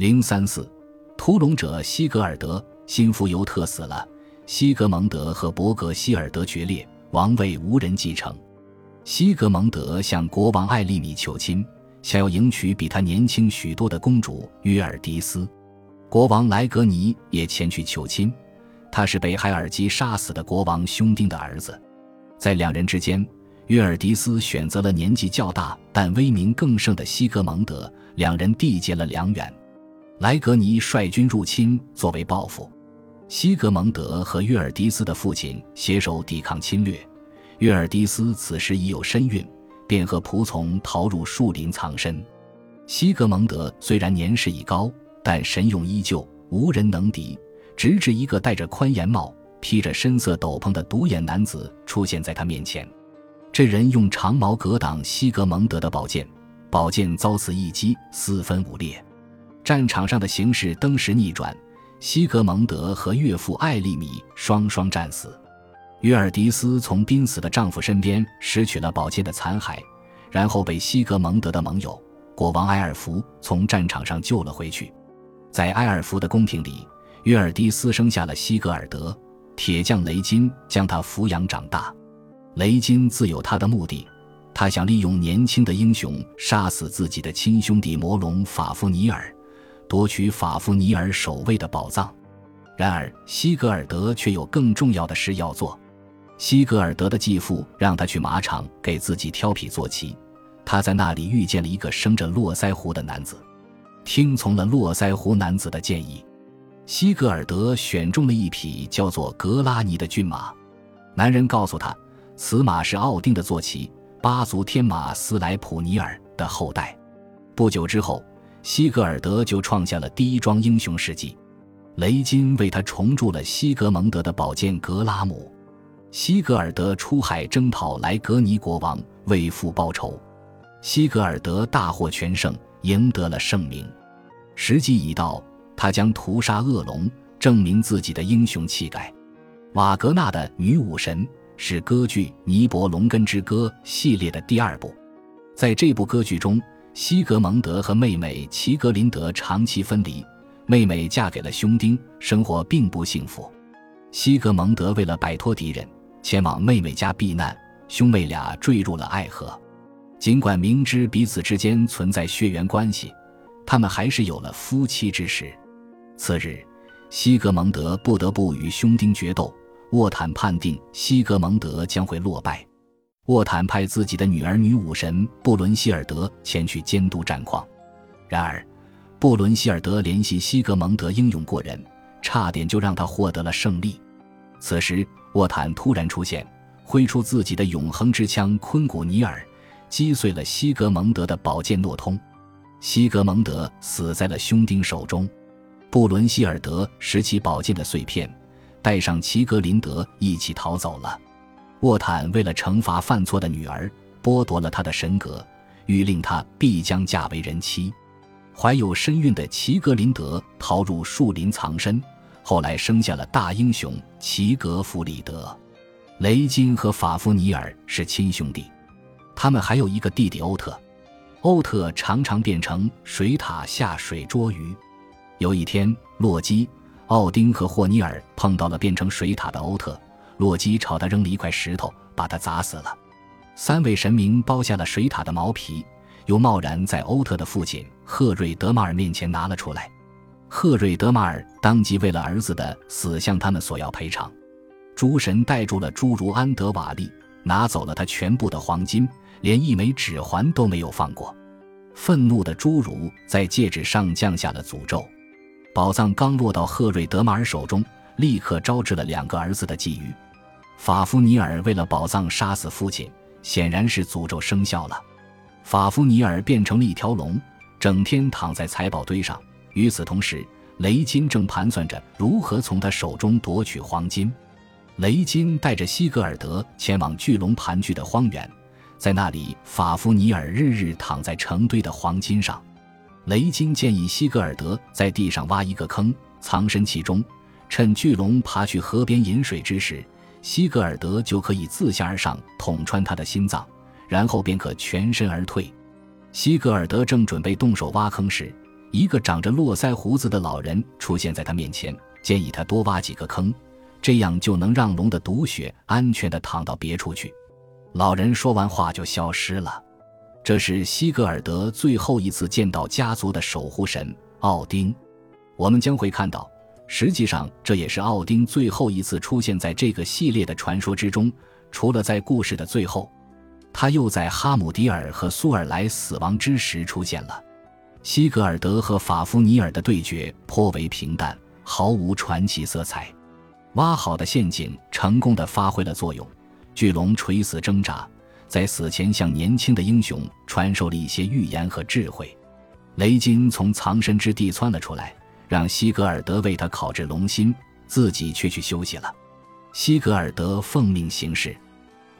零三四，屠龙者西格尔德新福尤特死了，西格蒙德和伯格希尔德决裂，王位无人继承。西格蒙德向国王艾利米求亲，想要迎娶比他年轻许多的公主约尔迪斯。国王莱格尼也前去求亲，他是被海尔基杀死的国王兄丁的儿子。在两人之间，约尔迪斯选择了年纪较大但威名更盛的西格蒙德，两人缔结了良缘。莱格尼率军入侵作为报复，西格蒙德和约尔迪斯的父亲携手抵抗侵略。约尔迪斯此时已有身孕，便和仆从逃入树林藏身。西格蒙德虽然年事已高，但神勇依旧，无人能敌。直至一个戴着宽檐帽、披着深色斗篷的独眼男子出现在他面前，这人用长矛格挡西格蒙德的宝剑，宝剑遭此一击，四分五裂。战场上的形势登时逆转，西格蒙德和岳父艾利米双双战死。约尔迪斯从濒死的丈夫身边拾取了宝剑的残骸，然后被西格蒙德的盟友国王埃尔福从战场上救了回去。在埃尔福的宫廷里，约尔迪斯生下了西格尔德。铁匠雷金将他抚养长大。雷金自有他的目的，他想利用年轻的英雄杀死自己的亲兄弟魔龙法夫尼尔，夺取法夫尼尔守卫的宝藏。然而，西格尔德却有更重要的事要做。西格尔德的继父让他去马场给自己挑匹坐骑，他在那里遇见了一个生着络腮胡的男子，听从了络腮胡男子的建议，西格尔德选中了一匹叫做格拉尼的骏马。男人告诉他，此马是奥丁的坐骑，八族天马斯莱普尼尔的后代。不久之后，西格尔德就创下了第一桩英雄事迹，雷金为他重铸了西格蒙德的宝剑格拉姆。西格尔德出海征讨莱格尼国王，为父报仇。西格尔德大获全胜，赢得了盛名。时机已到，他将屠杀恶龙，证明自己的英雄气概。瓦格纳的《女武神》是歌剧《尼伯龙根之歌》系列的第二部。在这部歌剧中，西格蒙德和妹妹齐格林德长期分离，妹妹嫁给了兄丁，生活并不幸福。西格蒙德为了摆脱敌人。前往妹妹家避难，兄妹俩坠入了爱河。尽管明知彼此之间存在血缘关系，他们还是有了夫妻之实。次日，西格蒙德不得不与兄弟决斗。沃坦判定西格蒙德将会落败。沃坦派自己的女儿女武神布伦希尔德前去监督战况。然而，布伦希尔德联系西格蒙德英勇过人，差点就让他获得了胜利。此时。沃坦突然出现，挥出自己的永恒之枪昆古尼尔，击碎了西格蒙德的宝剑诺通。西格蒙德死在了兄丁手中。布伦希尔德拾起宝剑的碎片，带上齐格林德一起逃走了。沃坦为了惩罚犯错的女儿，剥夺了她的神格，欲令她必将嫁为人妻。怀有身孕的齐格林德逃入树林藏身。后来生下了大英雄齐格弗里德，雷金和法夫尼尔是亲兄弟，他们还有一个弟弟欧特。欧特常常变成水獭下水捉鱼。有一天，洛基、奥丁和霍尼尔碰到了变成水獭的欧特，洛基朝他扔了一块石头，把他砸死了。三位神明剥下了水獭的毛皮，又贸然在欧特的父亲赫瑞德马尔面前拿了出来。赫瑞德马尔当即为了儿子的死向他们索要赔偿，诸神带住了侏儒安德瓦利，拿走了他全部的黄金，连一枚指环都没有放过。愤怒的侏儒在戒指上降下了诅咒，宝藏刚落到赫瑞德马尔手中，立刻招致了两个儿子的觊觎。法夫尼尔为了宝藏杀死父亲，显然是诅咒生效了。法夫尼尔变成了一条龙，整天躺在财宝堆上。与此同时，雷金正盘算着如何从他手中夺取黄金。雷金带着西格尔德前往巨龙盘踞的荒原，在那里，法夫尼尔日日躺在成堆的黄金上。雷金建议西格尔德在地上挖一个坑，藏身其中，趁巨龙爬去河边饮水之时，西格尔德就可以自下而上捅穿他的心脏，然后便可全身而退。西格尔德正准备动手挖坑时，一个长着络腮胡子的老人出现在他面前，建议他多挖几个坑，这样就能让龙的毒血安全的淌到别处去。老人说完话就消失了。这是西格尔德最后一次见到家族的守护神奥丁。我们将会看到，实际上这也是奥丁最后一次出现在这个系列的传说之中，除了在故事的最后，他又在哈姆迪尔和苏尔莱死亡之时出现了。西格尔德和法夫尼尔的对决颇为平淡，毫无传奇色彩。挖好的陷阱成功的发挥了作用，巨龙垂死挣扎。在死前，向年轻的英雄传授了一些预言和智慧。雷金从藏身之地窜了出来，让西格尔德为他烤制龙心，自己却去休息了。西格尔德奉命行事，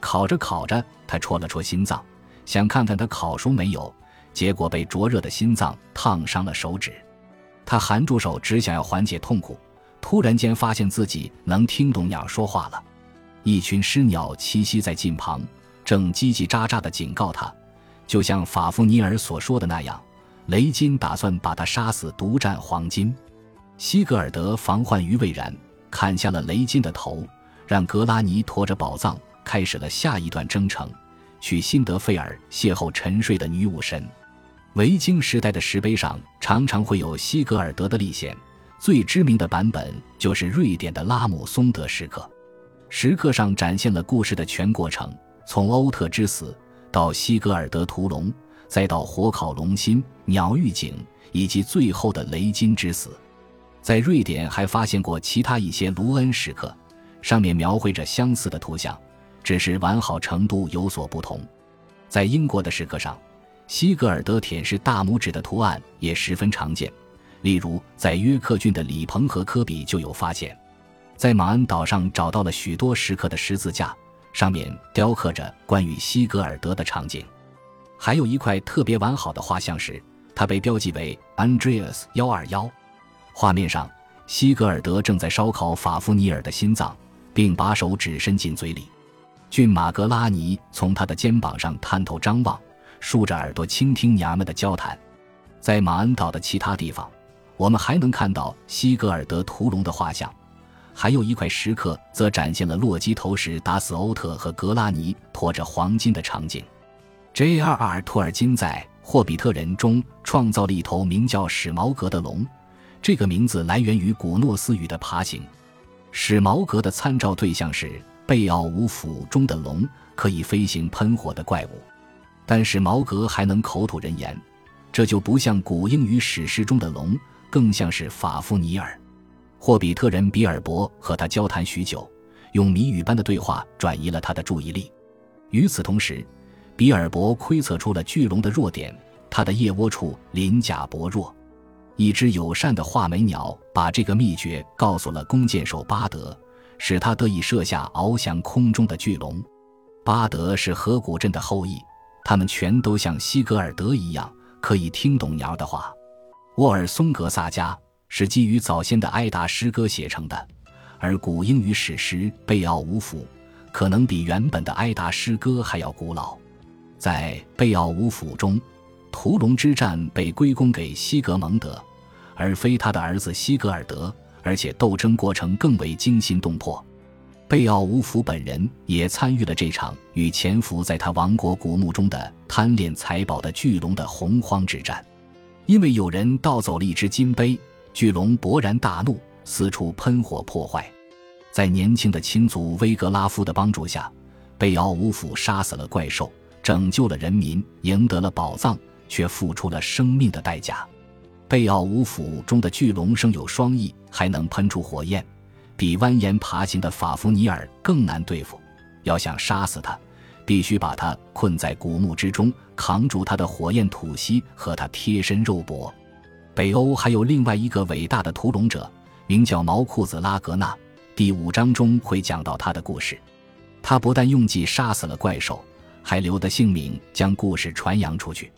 烤着烤着，他戳了戳心脏，想看看他烤熟没有，结果被灼热的心脏烫伤了手指。他含住手，只想要缓解痛苦，突然间发现自己能听懂鸟说话了。一群狮鸟栖息在近旁。正叽叽喳喳地警告他，就像法夫尼尔所说的那样，雷金打算把他杀死，独占黄金。西格尔德防患于未然，砍下了雷金的头，让格拉尼驮着宝藏，开始了下一段征程，去辛德费尔邂逅沉睡的女武神。维京时代的石碑上常常会有西格尔德的历险，最知名的版本就是瑞典的拉姆松德石刻，石刻上展现了故事的全过程。从欧特之死到西格尔德屠龙，再到火烤龙心、鸟预警，以及最后的雷金之死，在瑞典还发现过其他一些卢恩石刻，上面描绘着相似的图像，只是完好程度有所不同。在英国的石刻上，西格尔德舔舐大拇指的图案也十分常见，例如在约克郡的里彭和科比就有发现。在马恩岛上找到了许多石刻的十字架。上面雕刻着关于西格尔德的场景，还有一块特别完好的画像石，它被标记为 Andreas 幺二幺。画面上，西格尔德正在烧烤法夫尼尔的心脏，并把手指伸进嘴里。骏马格拉尼从他的肩膀上探头张望，竖着耳朵倾听娘们的交谈。在马恩岛的其他地方，我们还能看到西格尔德屠龙的画像。还有一块石刻，则展现了洛基投石打死欧特和格拉尼驮着黄金的场景。J.R.R. 托尔金在《霍比特人》中创造了一头名叫史矛革的龙，这个名字来源于古诺斯语的爬行。史矛革的参照对象是贝奥武府中的龙，可以飞行喷火的怪物。但史矛革还能口吐人言，这就不像古英语史诗中的龙，更像是法夫尼尔。霍比特人比尔博和他交谈许久，用谜语般的对话转移了他的注意力。与此同时，比尔博窥测出了巨龙的弱点，它的腋窝处鳞甲薄弱。一只友善的画眉鸟把这个秘诀告诉了弓箭手巴德，使他得以射下翱翔空中的巨龙。巴德是河谷镇的后裔，他们全都像西格尔德一样可以听懂鸟的话。沃尔松格萨加。是基于早先的埃达诗歌写成的，而古英语史诗《贝奥武府》可能比原本的埃达诗歌还要古老。在《贝奥武府》中，屠龙之战被归功给西格蒙德，而非他的儿子西格尔德，而且斗争过程更为惊心动魄。贝奥武府本人也参与了这场与潜伏在他王国古墓中的贪恋财宝的巨龙的洪荒之战，因为有人盗走了一只金杯。巨龙勃然大怒，四处喷火破坏。在年轻的亲族威格拉夫的帮助下，贝奥武府杀死了怪兽，拯救了人民，赢得了宝藏，却付出了生命的代价。贝奥武府中的巨龙生有双翼，还能喷出火焰，比蜿蜒爬行的法夫尼尔更难对付。要想杀死他，必须把他困在古墓之中，扛住他的火焰吐息和他贴身肉搏。北欧还有另外一个伟大的屠龙者，名叫毛裤子拉格纳。第五章中会讲到他的故事。他不但用计杀死了怪兽，还留得姓名将故事传扬出去。